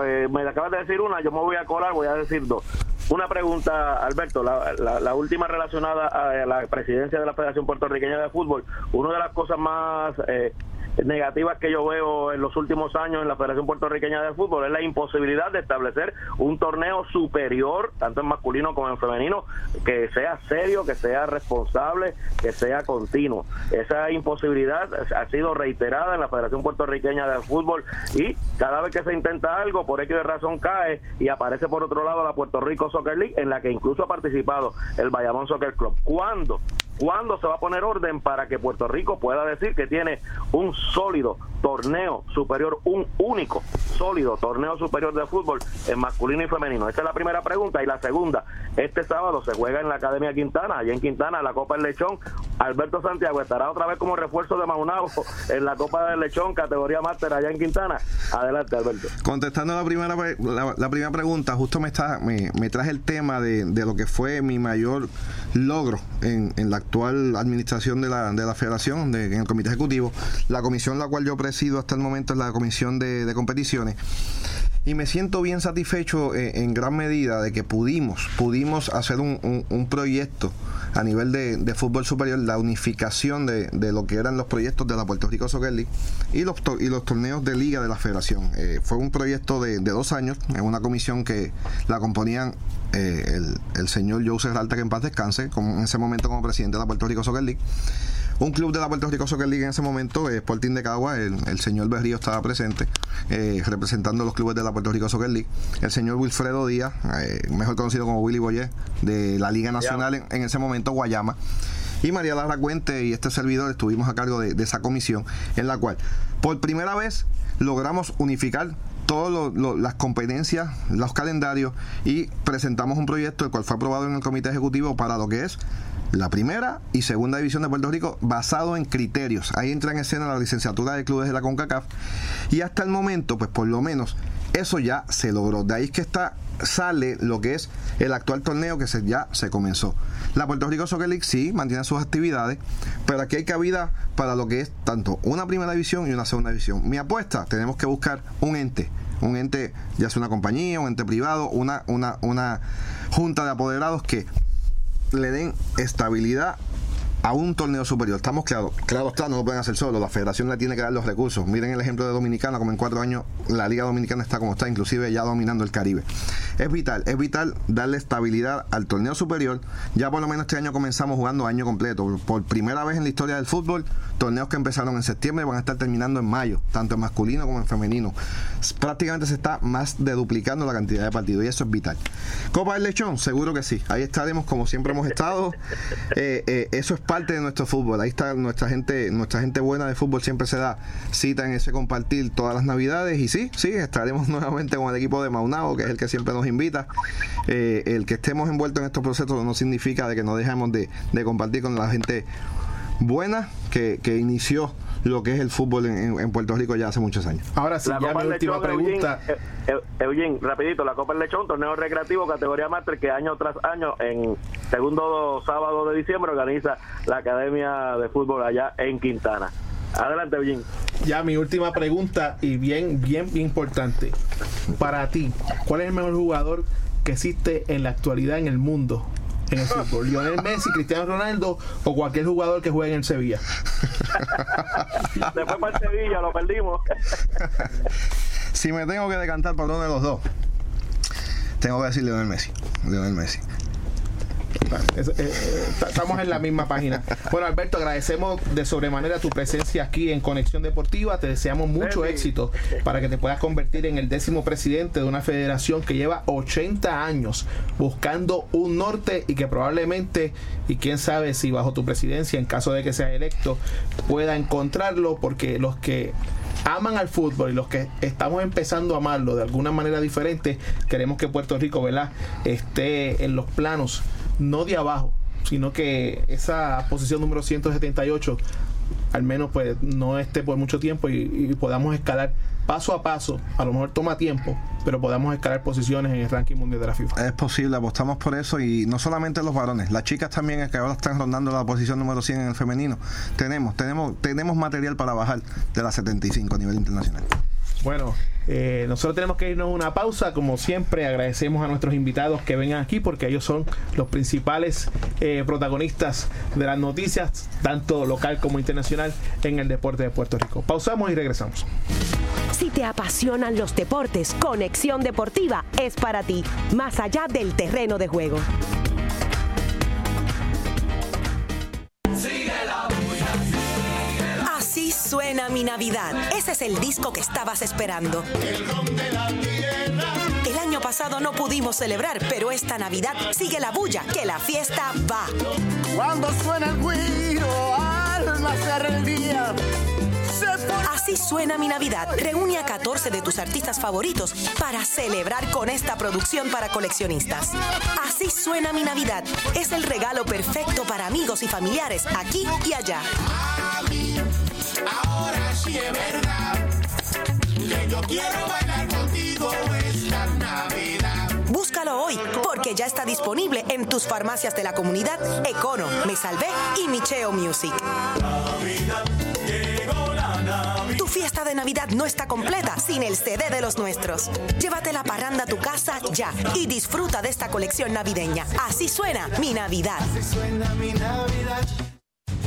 eh, me acabas de decir una, yo me voy a colar, voy a decir dos. Una pregunta, Alberto, la, la, última relacionada a la presidencia de la Federación Puertorriqueña de Fútbol. Una de las cosas más eh, negativas que yo veo en los últimos años en la Federación Puertorriqueña de Fútbol es la imposibilidad de establecer un torneo superior, tanto en masculino como en femenino, que sea serio, que sea responsable, que sea continuo. Esa imposibilidad ha sido reiterada en la Federación Puertorriqueña de Fútbol y cada vez que se intenta algo, por X razón cae y aparece por otro lado la Puerto Rico Soccer League, en la que incluso ha participado el Bayamón Soccer Club. ¿Cuándo? ¿Cuándo se va a poner orden para que Puerto Rico pueda decir que tiene un sólido torneo superior, un único sólido torneo superior de fútbol en masculino y femenino? Esa es la primera pregunta. Y la segunda, este sábado se juega en la Academia Quintana, allá en Quintana, la Copa del Lechón. Alberto Santiago estará otra vez como refuerzo de Maunabo en la Copa del Lechón, categoría máster allá en Quintana. Adelante, Alberto. Contestando la primera, la, primera pregunta, justo me, está, me, traje el tema de, lo que fue mi mayor logro en, en la actual administración de la, de la federación, de, en el comité ejecutivo. La comisión la cual yo presido hasta el momento es la comisión de, competiciones y me siento bien satisfecho eh, en, gran medida de que pudimos, pudimos hacer un, un, proyecto a nivel de, de, fútbol superior, la unificación de, de, lo que eran los proyectos de la Puerto Rico Soccer League y los, y los torneos de liga de la federación. Eh, fue un proyecto de, dos años, en una comisión que la componían eh, el, señor Joseph Alta, que en paz descanse, como en ese momento como presidente de la Puerto Rico Soccer League. Un club de la Puerto Rico Soccer League en ese momento, eh, Sporting de Cagua, el, señor Berrío estaba presente, eh, representando los clubes de la Puerto Rico Soccer League. El señor Wilfredo Díaz, mejor conocido como Willy Boyer, de la Liga Nacional en, ese momento, Guayama y María Lara Cuente y este servidor estuvimos a cargo de, de, esa comisión en la cual por primera vez logramos unificar todas las competencias, los calendarios y presentamos un proyecto el cual fue aprobado en el comité ejecutivo para lo que es la primera y segunda división de Puerto Rico basado en criterios. Ahí entra en escena la licenciatura de clubes de la CONCACAF y hasta el momento, pues por lo menos eso ya se logró. De ahí es que está sale lo que es el actual torneo que se, ya se comenzó. La Puerto Rico Soccer League sí mantiene sus actividades, pero aquí hay cabida para lo que es tanto una primera división y una segunda división. Mi apuesta, tenemos que buscar un ente, un ente, ya sea una compañía, un ente privado, una, una, una junta de apoderados que le den estabilidad a un torneo superior. Estamos claros, claro está, no lo pueden hacer solo. La federación le tiene que dar los recursos. Miren el ejemplo de Dominicana, como en cuatro años la Liga Dominicana está como está, inclusive ya dominando el Caribe. Es vital, es vital darle estabilidad al torneo superior. Ya por lo menos este año comenzamos jugando año completo. Por primera vez en la historia del fútbol, torneos que empezaron en septiembre van a estar terminando en mayo, tanto en masculino como en femenino. Prácticamente se está más de duplicando la cantidad de partidos y eso es vital. Copa del Lechón, seguro que sí. Ahí estaremos como siempre hemos estado. Eh, eh, eso es parte de nuestro fútbol. Ahí está nuestra gente, nuestra gente buena de fútbol siempre se da cita en ese compartir todas las navidades. Y sí, sí, estaremos <laughs> nuevamente con el equipo de Maunao, que es el que siempre nos invita. Eh, el que estemos envueltos en estos procesos no significa de que no dejemos de, compartir con la gente buena que inició lo que es el fútbol en, Puerto Rico ya hace muchos años. Ahora sí, ya mi última pregunta. Eugene, rapidito, la Copa del Lechón, torneo recreativo, categoría máster, que año tras año, en segundo sábado de diciembre, organiza la Academia de Fútbol allá en Quintana. Adelante, Eugene. Ya mi última pregunta y bien, bien, bien importante. Para ti, ¿cuál es el mejor jugador que existe en la actualidad en el mundo? En el fútbol. Lionel Messi, Cristiano Ronaldo o cualquier jugador que juegue en el Sevilla. Después para el Sevilla, lo perdimos. si me tengo que decantar por uno de los dos, tengo que decir Lionel Messi. Lionel Messi. Eh, eh, estamos en la misma página. Bueno, Alberto, agradecemos de sobremanera tu presencia aquí en Conexión Deportiva. Te deseamos mucho éxito para que te puedas convertir en el décimo presidente de una federación que lleva 80 años buscando un norte y que probablemente, y quién sabe si bajo tu presidencia, en caso de que sea electo, pueda encontrarlo, porque los que aman al fútbol y los que estamos empezando a amarlo de alguna manera diferente, queremos que Puerto Rico, ¿verdad?, esté en los planos no de abajo, sino que esa posición número 178 al menos pues no esté por mucho tiempo y, podamos escalar paso a paso, a lo mejor toma tiempo, pero podamos escalar posiciones en el ranking mundial de la FIFA. Es posible, apostamos por eso y no solamente los varones, las chicas también que ahora están rondando la posición número 100 en el femenino. Tenemos, tenemos, tenemos material para bajar de la 75 a nivel internacional. Bueno, eh, nosotros tenemos que irnos a una pausa. Como siempre, agradecemos a nuestros invitados que vengan aquí porque ellos son los principales eh, protagonistas de las noticias, tanto local como internacional, en el deporte de Puerto Rico. Pausamos y regresamos. Si te apasionan los deportes, Conexión Deportiva es para ti, más allá del terreno de juego. Suena mi Navidad. Ese es el disco que estabas esperando. El año pasado no pudimos celebrar, pero esta Navidad sigue la bulla, que la fiesta va. Cuando suena el guiro, alma Así suena mi Navidad. Reúne a 14 de tus artistas favoritos para celebrar con esta producción para coleccionistas. Así suena mi Navidad. Es el regalo perfecto para amigos y familiares aquí y allá. Ahora sí es verdad que yo quiero bailar contigo esta Navidad. Búscalo hoy, porque ya está disponible en tus farmacias de la comunidad Econo, Me Salvé y Micheo Music. Tu fiesta de Navidad no está completa sin el CD de los nuestros. Llévate la parranda a tu casa ya y disfruta de esta colección navideña. Así suena mi Navidad. Así suena mi Navidad.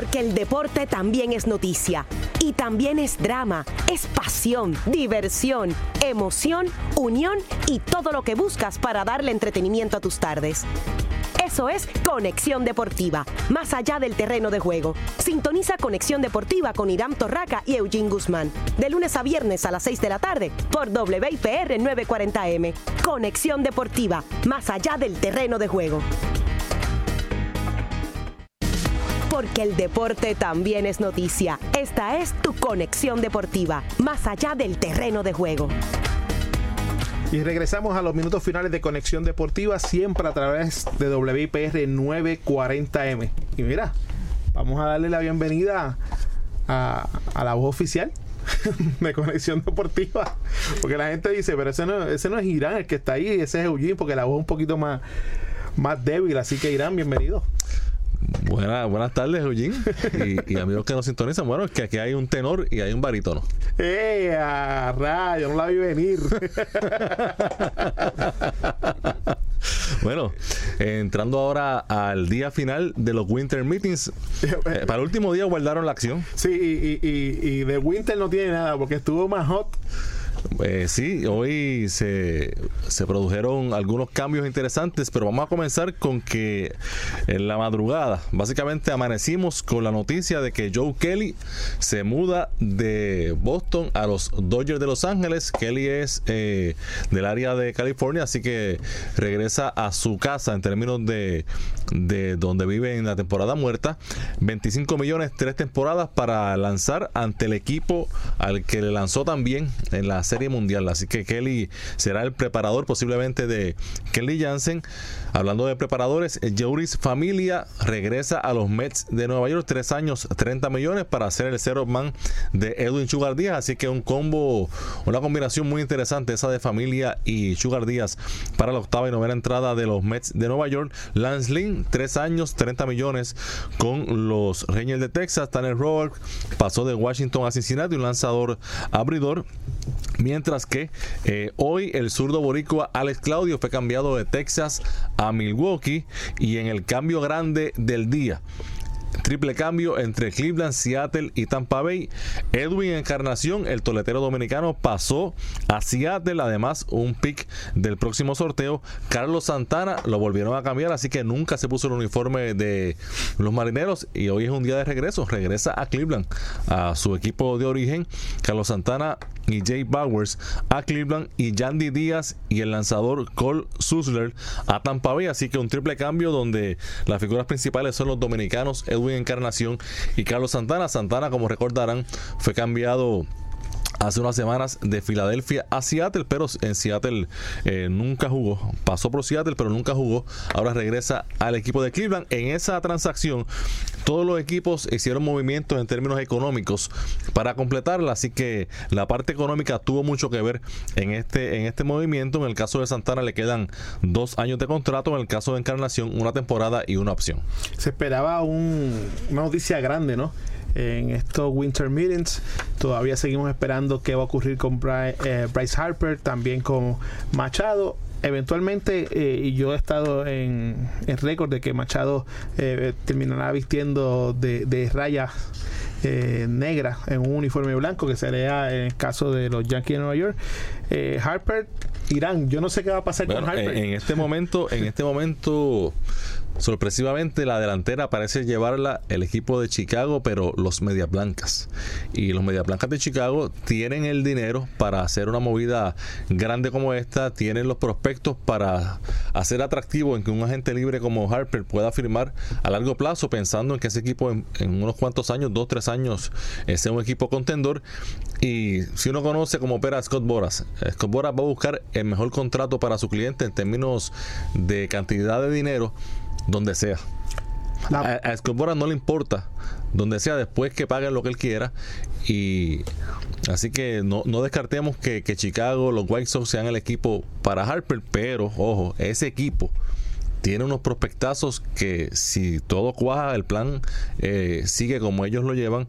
Porque el deporte también es noticia. Y también es drama, es pasión, diversión, emoción, unión y todo lo que buscas para darle entretenimiento a tus tardes. Eso es Conexión Deportiva, más allá del terreno de juego. Sintoniza Conexión Deportiva con Irán Torraca y Eugene Guzmán, de lunes a viernes a las 6 de la tarde por WIPR 940M. Conexión Deportiva, más allá del terreno de juego porque el deporte también es noticia. Esta es tu conexión deportiva, más allá del terreno de juego. Y regresamos a los minutos finales de Conexión Deportiva, siempre a través de WIPR 940M. Y mira, vamos a darle la bienvenida a, la voz oficial <laughs> de Conexión Deportiva. Porque la gente dice, pero ese no, ese no es Irán el que está ahí, ese es Eugene, porque la voz es un poquito más, más débil. Así que Irán, bienvenido. Buenas, buenas tardes, Eugene. Y, amigos que nos sintonizan. Bueno, es que aquí hay un tenor y hay un barítono. ¡Eh! A rayo, no la vi venir. <laughs> bueno, entrando ahora al día final de los Winter Meetings. Eh, para el último día guardaron la acción. Sí, y, y, y de Winter no tiene nada porque estuvo más hot eh, sí, hoy se, se, produjeron algunos cambios interesantes, pero vamos a comenzar con que en la madrugada, básicamente amanecimos con la noticia de que Joe Kelly se muda de Boston a los Dodgers de Los Ángeles. Kelly es eh, del área de California, así que regresa a su casa en términos de, de donde vive en la temporada muerta. 25 millones, tres temporadas para lanzar ante el equipo al que le lanzó también en las Serie Mundial. Así que Kelly será el preparador posiblemente de Kelly Jansen. Hablando de preparadores, Joris Familia regresa a los Mets de Nueva York, tres años, 30 millones para ser el cero man de Edwin Sugar Díaz. Así que un combo, una combinación muy interesante esa de Familia y Sugar Díaz para la octava y novena entrada de los Mets de Nueva York. Lance Lynn, tres años, 30 millones con los Rangers de Texas. Tanner Roark pasó de Washington a Cincinnati, un lanzador abridor. Mientras que eh, hoy el zurdo boricua Alex Claudio fue cambiado de Texas a Milwaukee y en el cambio grande del día Triple cambio entre Cleveland, Seattle y Tampa Bay. Edwin Encarnación, el toletero dominicano, pasó a Seattle. Además, un pick del próximo sorteo. Carlos Santana lo volvieron a cambiar, así que nunca se puso el uniforme de los marineros. Y hoy es un día de regreso. Regresa a Cleveland, a su equipo de origen. Carlos Santana y Jay Bowers a Cleveland y Yandy Díaz y el lanzador Cole Susler a Tampa Bay. Así que un triple cambio donde las figuras principales son los dominicanos Edwin Encarnación y Carlos Santana. Santana, como recordarán, fue cambiado hace unas semanas de Filadelfia a Seattle, pero en Seattle eh, nunca jugó. Pasó por Seattle, pero nunca jugó. Ahora regresa al equipo de Cleveland. En esa transacción, todos los equipos hicieron movimientos en términos económicos para completarla, así que la parte económica tuvo mucho que ver en este, en este movimiento. En el caso de Santana le quedan dos años de contrato, en el caso de Encarnación una temporada y una opción. Se esperaba un, una noticia grande, ¿no? En estos Winter Meetings. Todavía seguimos esperando qué va a ocurrir con eh, Bryce, Harper, también con Machado eventualmente, eh, y yo he estado en, el récord de que Machado eh, terminará vistiendo de, de rayas negras en un uniforme blanco, que sería en el caso de los Yankees de Nueva York. Harper, Irán, yo no sé qué va a pasar con Harper. En este momento, en este momento Sorpresivamente la delantera parece llevarla el equipo de Chicago, pero los Medias Blancas. Y los Medias Blancas de Chicago tienen el dinero para hacer una movida grande como esta, tienen los prospectos para hacer atractivo en que un agente libre como Harper pueda firmar a largo plazo, pensando en que ese equipo en, unos cuantos años, dos, tres años, eh, sea un equipo contendor. Y si uno conoce cómo opera Scott Boras, eh, Scott Boras va a buscar el mejor contrato para su cliente en términos de cantidad de dinero donde sea. A, a no le importa donde sea después que paguen lo que él quiera y así que no, no descartemos que, Chicago los White Sox sean el equipo para Harper pero ojo ese equipo tiene unos prospectazos que si todo cuaja el plan eh, sigue como ellos lo llevan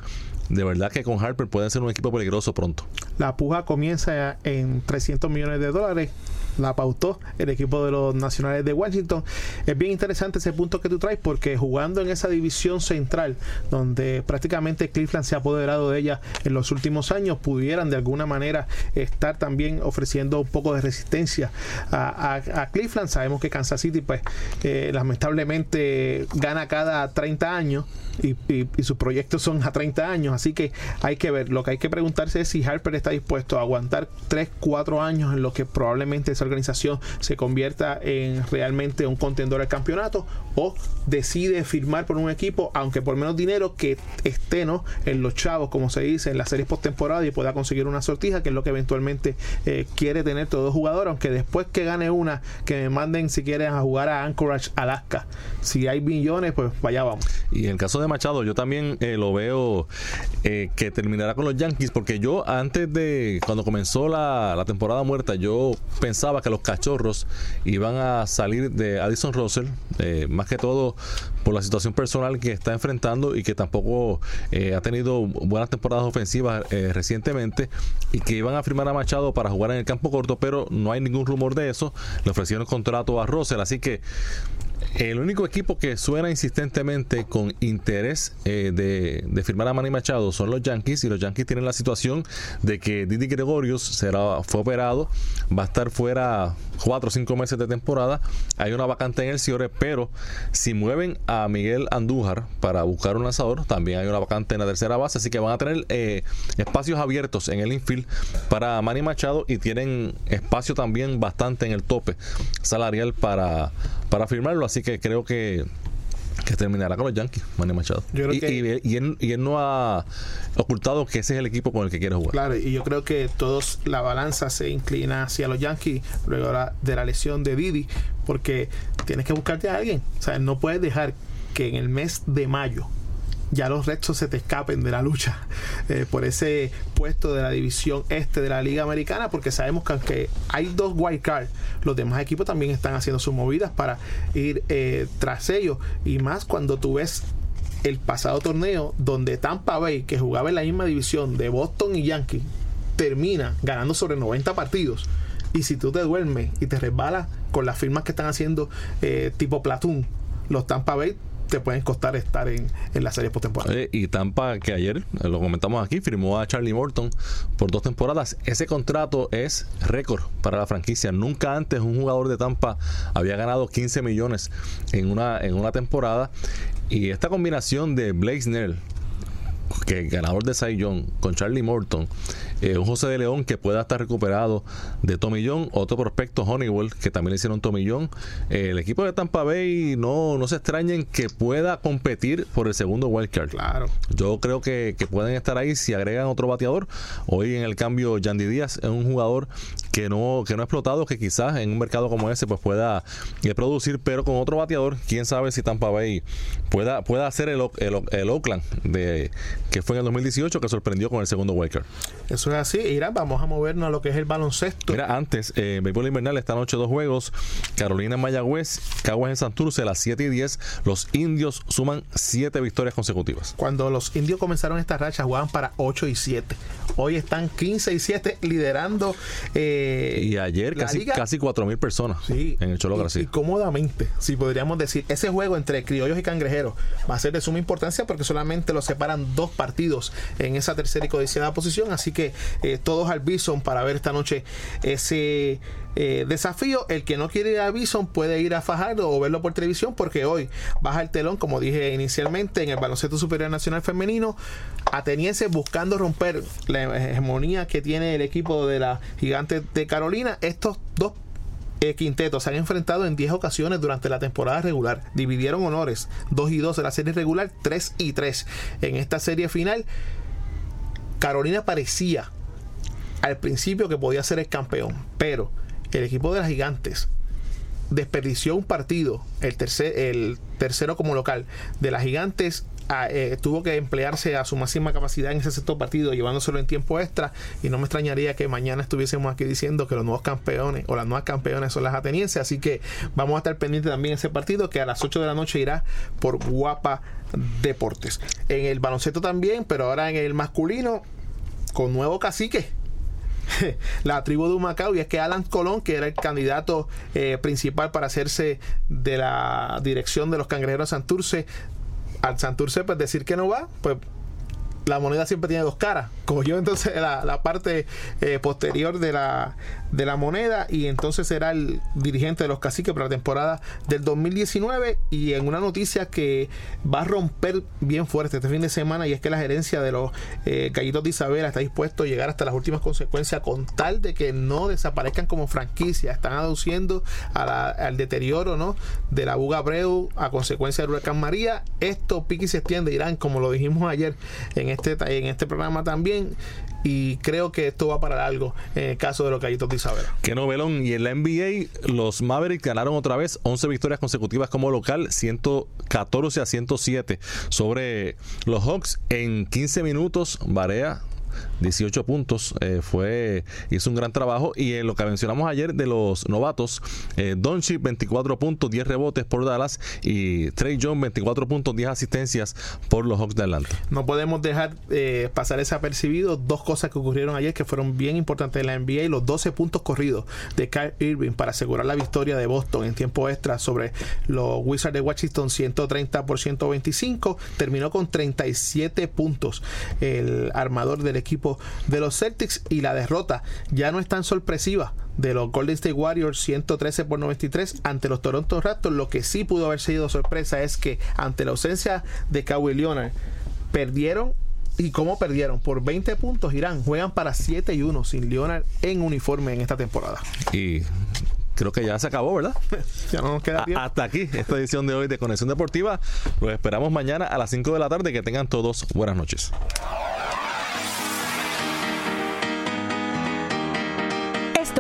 de verdad que con Harper puede ser un equipo peligroso pronto la puja comienza en 300 millones de dólares la pautó el equipo de los nacionales de Washington. Es bien interesante ese punto que tú traes porque jugando en esa división central donde prácticamente Cleveland se ha apoderado de ella en los últimos años, pudieran de alguna manera estar también ofreciendo un poco de resistencia a, Cleveland. Sabemos que Kansas City pues eh, lamentablemente gana cada 30 años y, sus proyectos son a 30 años, así que hay que ver. Lo que hay que preguntarse es si Harper está dispuesto a aguantar 3, 4 años en lo que probablemente esa organización se convierta en realmente un contendor al campeonato o decide firmar por un equipo, aunque por menos dinero, que esté ¿no? en los chavos, como se dice, en las series postemporada y pueda conseguir una sortija, que es lo que eventualmente eh, quiere tener todo jugador, aunque después que gane una, que me manden si quieren a jugar a Anchorage, Alaska. Si hay millones, pues vaya vamos. Y en el caso de Machado, yo también eh, lo veo eh, que terminará con los Yankees, porque yo antes de, cuando comenzó la, la temporada muerta, yo pensaba que los cachorros iban a salir de Addison Russell, más que todo por la situación personal que está enfrentando y que tampoco ha tenido buenas temporadas ofensivas recientemente y que iban a firmar a Machado para jugar en el campo corto, pero no hay ningún rumor de eso. Le ofrecieron contrato a Russell, así que el único equipo que suena insistentemente con interés eh, de, firmar a Manny Machado son los Yankees y los Yankees tienen la situación de que Didi Gregorius será, fue operado, va a estar fuera cuatro o cinco meses de temporada, hay una vacante en el Ciore, pero si mueven a Miguel Andújar para buscar un lanzador, también hay una vacante en la tercera base, así que van a tener eh, espacios abiertos en el infield para Manny Machado y tienen espacio también bastante en el tope salarial para, para firmarlo, así que creo que que terminará con los Yankees, Manny Machado. y, y, él, no ha ocultado que ese es el equipo con el que quiere jugar. Claro, y yo creo que todos la balanza se inclina hacia los Yankees luego de la lesión de Didi, porque tienes que buscarte a alguien. O sea, no puedes dejar que en el mes de mayo ya los restos se te escapen de la lucha eh, por ese puesto de la división este de la Liga Americana, porque sabemos que aunque hay dos wild cards, los demás equipos también están haciendo sus movidas para ir eh, tras ellos. Y más cuando tú ves el pasado torneo donde Tampa Bay, que jugaba en la misma división de Boston y Yankees, termina ganando sobre 90 partidos. Y si tú te duermes y te resbalas con las firmas que están haciendo eh, tipo Platoon, los Tampa Bay te pueden costar estar en, en la serie postemporada. Eh, y Tampa, que ayer eh, lo comentamos aquí, firmó a Charlie Morton por dos temporadas. Ese contrato es récord para la franquicia. Nunca antes un jugador de Tampa había ganado 15 millones en una, en una temporada. Y esta combinación de Blake Snell, que ganador de Cy Young, con Charlie Morton, eh, un José de León que pueda estar recuperado de Tomillón, otro prospecto Honeywell que también le hicieron Tomillón. Eh, el equipo de Tampa Bay no, no se extrañen que pueda competir por el segundo wildcard. Claro. Yo creo que, pueden estar ahí si agregan otro bateador. Hoy en el cambio, Yandy Díaz es un jugador que no, que no ha explotado, que quizás en un mercado como ese pues pueda eh, producir, pero con otro bateador, quién sabe si Tampa Bay pueda, pueda hacer el, el, Oakland de, que fue en el 2018 que sorprendió con el segundo wildcard. Eso así. Irán, vamos a movernos a lo que es el baloncesto. Mira, antes, eh, béisbol invernal, esta noche dos juegos. Carolina en Mayagüez, Caguas en Santurce a las 7 y 10. Los indios suman 7 victorias consecutivas. Cuando los indios comenzaron esta racha, jugaban para 8 y 7. Hoy están 15 y 7 liderando. Eh, y ayer casi, casi 4 mil personas en el Cholo y, y, cómodamente, si podríamos decir, ese juego entre criollos y cangrejeros va a ser de suma importancia porque solamente lo separan dos partidos en esa tercera y codiciada posición. Así que eh, todos al Bison para ver esta noche ese eh, desafío. El que no quiere ir a Bison puede ir a Fajardo o verlo por televisión porque hoy baja el telón, como dije inicialmente, en el baloncesto superior nacional femenino. Ateniense buscando romper la hegemonía que tiene el equipo de la gigante de Carolina. Estos dos eh, quintetos se han enfrentado en 10 ocasiones durante la temporada regular. Dividieron honores 2 y 2 en la serie regular, 3 y 3 en esta serie final. Carolina parecía al principio que podía ser el campeón, pero el equipo de las gigantes desperdició un partido, el, el tercero como local de las gigantes. Eh, tuvo que emplearse a su máxima capacidad en ese sexto partido, llevándoselo en tiempo extra. Y no me extrañaría que mañana estuviésemos aquí diciendo que los nuevos campeones o las nuevas campeones son las atenienses. Así que vamos a estar pendientes también de ese partido que a las 8 de la noche irá por Guapa Deportes. En el baloncesto también, pero ahora en el masculino, con nuevo cacique. <laughs> la tribu de Humacao y es que Alan Colón, que era el candidato eh, principal para hacerse de la dirección de los cangrejeros Santurce, al Santurce pues decir que no va, pues la moneda siempre tiene dos caras. Cogió entonces la, parte eh, posterior de la, de la moneda y entonces será el dirigente de los caciques para la temporada del 2019 y en una noticia que va a romper bien fuerte este fin de semana y es que la gerencia de los eh, de Isabela está dispuesto a llegar hasta las últimas consecuencias con tal de que no desaparezcan como franquicia. Están aduciendo al deterioro ¿no? de la Buga Breu a consecuencia del huracán María. Esto pique y se extiende, Irán, como lo dijimos ayer en este, en este programa también y creo que esto va para algo en el caso de los Gallitos de Isabela. Qué novelón. Y en la NBA, los Mavericks ganaron otra vez 11 victorias consecutivas como local, 114 a 107 sobre los Hawks en 15 minutos. Varea 18 puntos, eh, fue hizo un gran trabajo. Y en lo que mencionamos ayer de los novatos, eh, 24 puntos, 10 rebotes por Dallas. Y Trey Jones 24 puntos, 10 asistencias por los Hawks de Atlanta. No podemos dejar eh, pasar desapercibido dos cosas que ocurrieron ayer que fueron bien importantes en la NBA, los 12 puntos corridos de Kyle Irving para asegurar la victoria de Boston en tiempo extra sobre los Wizards de Washington 130 por 125, terminó con 37 puntos. El armador del equipo de los Celtics y la derrota ya no es tan sorpresiva de los Golden State Warriors 113 por 93 ante los Toronto Raptors. Lo que sí pudo haber sido sorpresa es que ante la ausencia de Kawhi Leonard perdieron ¿Y cómo perdieron? Por 20 puntos, Irán. Juegan para 7 y 1 sin Leonard en uniforme en esta temporada. Y creo que ya se acabó, ¿verdad? <laughs> ya no nos queda tiempo. Hasta aquí esta edición de hoy de Conexión Deportiva. Los esperamos mañana a las 5 de la tarde. Que tengan todos buenas noches.